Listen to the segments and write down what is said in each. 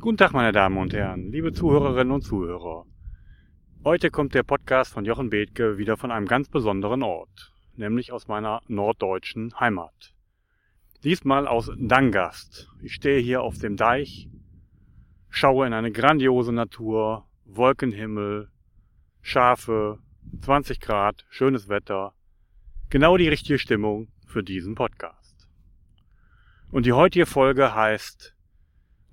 Guten Tag, meine Damen und Herren, liebe Zuhörerinnen und Zuhörer. Heute kommt der Podcast von Jochen Bethke wieder von einem ganz besonderen Ort, nämlich aus meiner norddeutschen Heimat. Diesmal aus Dangast. Ich stehe hier auf dem Deich, schaue in eine grandiose Natur, Wolkenhimmel, Schafe, 20 Grad, schönes Wetter. Genau die richtige Stimmung für diesen Podcast. Und die heutige Folge heißt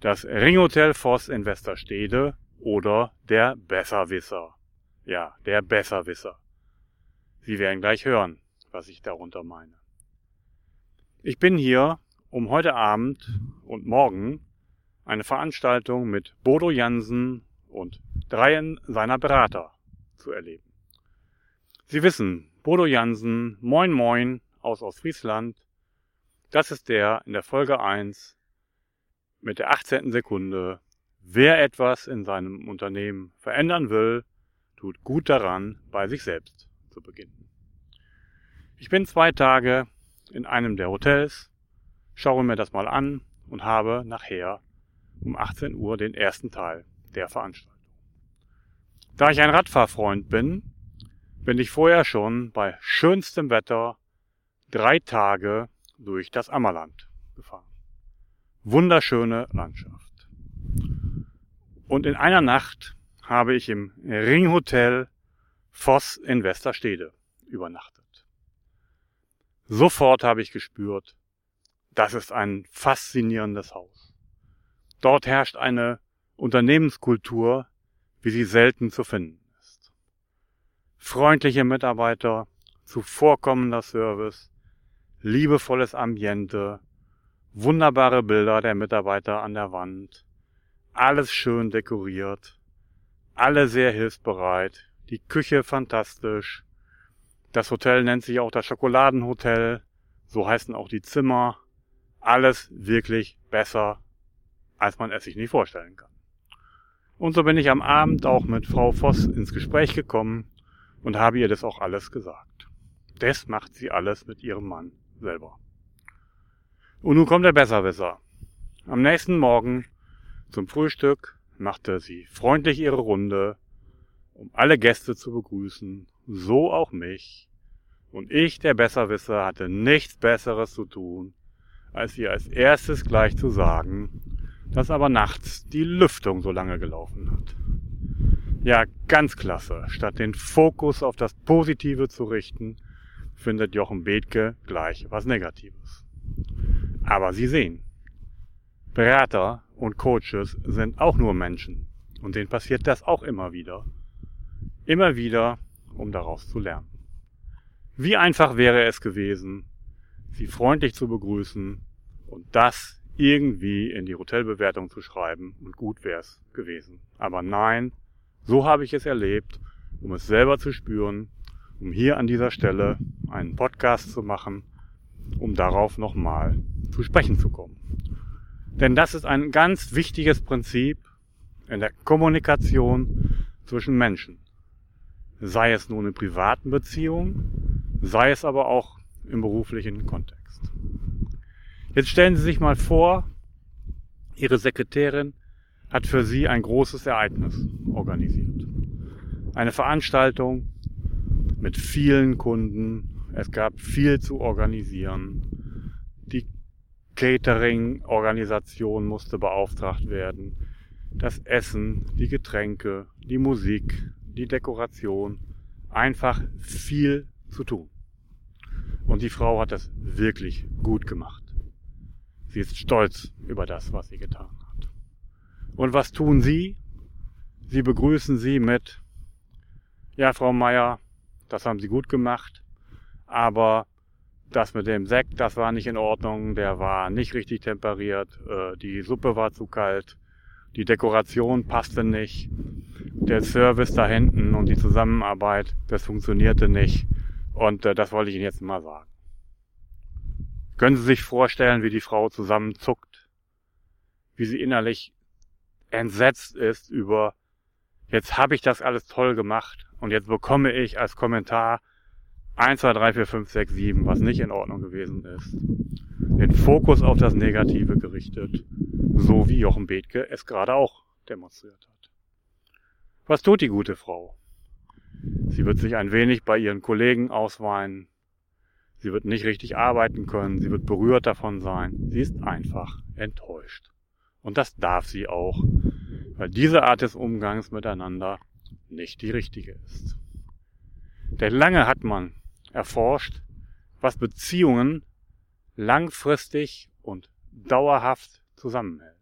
das Ringhotel Voss in Westerstede oder der Besserwisser. Ja, der Besserwisser. Sie werden gleich hören, was ich darunter meine. Ich bin hier, um heute Abend und morgen eine Veranstaltung mit Bodo Jansen und dreien seiner Berater zu erleben. Sie wissen, Bodo Jansen, Moin Moin aus Ostfriesland, das ist der in der Folge 1 mit der 18. Sekunde, wer etwas in seinem Unternehmen verändern will, tut gut daran, bei sich selbst zu beginnen. Ich bin zwei Tage in einem der Hotels, schaue mir das mal an und habe nachher um 18 Uhr den ersten Teil der Veranstaltung. Da ich ein Radfahrfreund bin, bin ich vorher schon bei schönstem Wetter drei Tage durch das Ammerland gefahren wunderschöne Landschaft. Und in einer Nacht habe ich im Ringhotel Voss in Westerstede übernachtet. Sofort habe ich gespürt, das ist ein faszinierendes Haus. Dort herrscht eine Unternehmenskultur, wie sie selten zu finden ist. Freundliche Mitarbeiter, zuvorkommender Service, liebevolles Ambiente, Wunderbare Bilder der Mitarbeiter an der Wand. Alles schön dekoriert. Alle sehr hilfsbereit. Die Küche fantastisch. Das Hotel nennt sich auch das Schokoladenhotel. So heißen auch die Zimmer. Alles wirklich besser, als man es sich nie vorstellen kann. Und so bin ich am Abend auch mit Frau Voss ins Gespräch gekommen und habe ihr das auch alles gesagt. Das macht sie alles mit ihrem Mann selber. Und nun kommt der Besserwisser. Am nächsten Morgen zum Frühstück machte sie freundlich ihre Runde, um alle Gäste zu begrüßen, so auch mich. Und ich, der Besserwisser, hatte nichts Besseres zu tun, als ihr als erstes gleich zu sagen, dass aber nachts die Lüftung so lange gelaufen hat. Ja, ganz klasse. Statt den Fokus auf das Positive zu richten, findet Jochen Bethke gleich was Negatives. Aber Sie sehen, Berater und Coaches sind auch nur Menschen. Und denen passiert das auch immer wieder. Immer wieder, um daraus zu lernen. Wie einfach wäre es gewesen, Sie freundlich zu begrüßen und das irgendwie in die Hotelbewertung zu schreiben und gut wäre es gewesen. Aber nein, so habe ich es erlebt, um es selber zu spüren, um hier an dieser Stelle einen Podcast zu machen, um darauf nochmal zu sprechen zu kommen. Denn das ist ein ganz wichtiges Prinzip in der Kommunikation zwischen Menschen. Sei es nun in privaten Beziehungen, sei es aber auch im beruflichen Kontext. Jetzt stellen Sie sich mal vor, Ihre Sekretärin hat für Sie ein großes Ereignis organisiert. Eine Veranstaltung mit vielen Kunden. Es gab viel zu organisieren. Die Catering-Organisation musste beauftragt werden. Das Essen, die Getränke, die Musik, die Dekoration. Einfach viel zu tun. Und die Frau hat das wirklich gut gemacht. Sie ist stolz über das, was sie getan hat. Und was tun Sie? Sie begrüßen Sie mit, ja, Frau Meier, das haben Sie gut gemacht, aber das mit dem Sekt, das war nicht in Ordnung, der war nicht richtig temperiert, äh, die Suppe war zu kalt, die Dekoration passte nicht, der Service da hinten und die Zusammenarbeit, das funktionierte nicht. Und äh, das wollte ich Ihnen jetzt mal sagen. Können Sie sich vorstellen, wie die Frau zusammenzuckt, wie sie innerlich entsetzt ist über, jetzt habe ich das alles toll gemacht und jetzt bekomme ich als Kommentar 1, 2, 3, 4, 5, 6, 7, was nicht in Ordnung gewesen ist. Den Fokus auf das Negative gerichtet. so wie Jochen Bethke es gerade auch demonstriert hat. Was tut die gute Frau? Sie wird sich ein wenig bei ihren Kollegen ausweinen. Sie wird nicht richtig arbeiten können. Sie wird berührt davon sein. Sie ist einfach enttäuscht. Und das darf sie auch, weil diese Art des Umgangs miteinander nicht die richtige ist. Denn lange hat man erforscht, was Beziehungen langfristig und dauerhaft zusammenhält.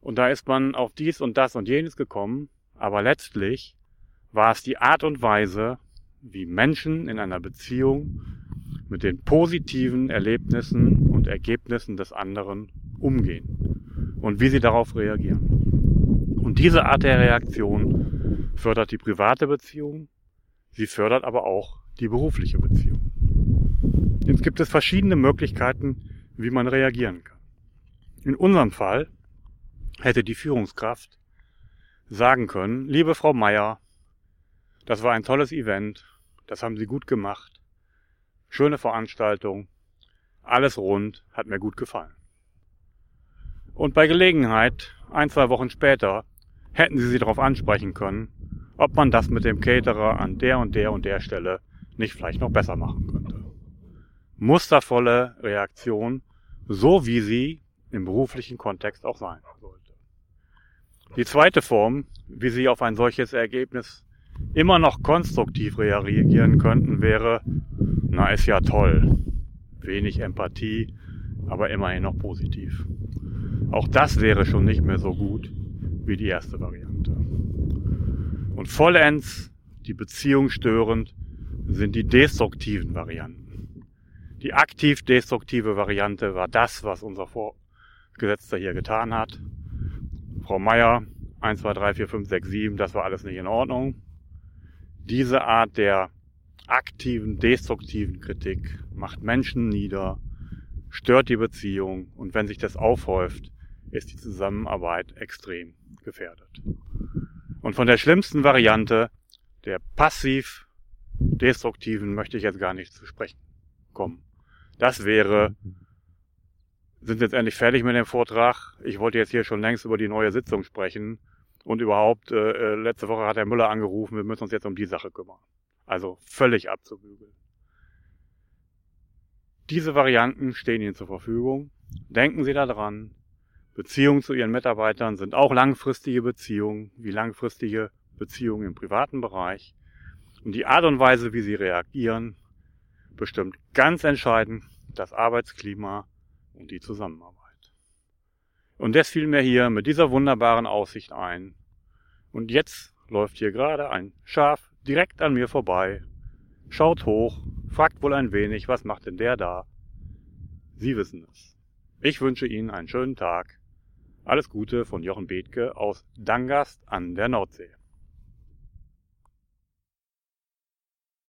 Und da ist man auf dies und das und jenes gekommen, aber letztlich war es die Art und Weise, wie Menschen in einer Beziehung mit den positiven Erlebnissen und Ergebnissen des anderen umgehen und wie sie darauf reagieren. Und diese Art der Reaktion fördert die private Beziehung, sie fördert aber auch die berufliche Beziehung. Jetzt gibt es verschiedene Möglichkeiten, wie man reagieren kann. In unserem Fall hätte die Führungskraft sagen können, liebe Frau Meier, das war ein tolles Event, das haben Sie gut gemacht, schöne Veranstaltung, alles rund, hat mir gut gefallen. Und bei Gelegenheit, ein, zwei Wochen später, hätten Sie sie darauf ansprechen können, ob man das mit dem Caterer an der und der und der Stelle nicht vielleicht noch besser machen könnte. Mustervolle Reaktion, so wie sie im beruflichen Kontext auch sein sollte. Die zweite Form, wie Sie auf ein solches Ergebnis immer noch konstruktiv reagieren könnten, wäre, na ist ja toll, wenig Empathie, aber immerhin noch positiv. Auch das wäre schon nicht mehr so gut wie die erste Variante. Und vollends die Beziehung störend sind die destruktiven Varianten. Die aktiv destruktive Variante war das, was unser Vorgesetzter hier getan hat. Frau Meier, 1, 2, 3, 4, 5, 6, 7, das war alles nicht in Ordnung. Diese Art der aktiven, destruktiven Kritik macht Menschen nieder, stört die Beziehung und wenn sich das aufhäuft, ist die Zusammenarbeit extrem gefährdet. Und von der schlimmsten Variante, der passiv destruktiven, möchte ich jetzt gar nicht zu sprechen kommen. Das wäre sind jetzt endlich fertig mit dem Vortrag. Ich wollte jetzt hier schon längst über die neue Sitzung sprechen. Und überhaupt, äh, äh, letzte Woche hat der Müller angerufen, wir müssen uns jetzt um die Sache kümmern. Also völlig abzubügeln. Diese Varianten stehen Ihnen zur Verfügung. Denken Sie daran. Beziehungen zu Ihren Mitarbeitern sind auch langfristige Beziehungen, wie langfristige Beziehungen im privaten Bereich. Und die Art und Weise, wie Sie reagieren, bestimmt ganz entscheidend das Arbeitsklima und die Zusammenarbeit. Und das fiel mir hier mit dieser wunderbaren Aussicht ein. Und jetzt läuft hier gerade ein Schaf direkt an mir vorbei, schaut hoch, fragt wohl ein wenig, was macht denn der da? Sie wissen es. Ich wünsche Ihnen einen schönen Tag. Alles Gute von Jochen Bethke aus Dangast an der Nordsee.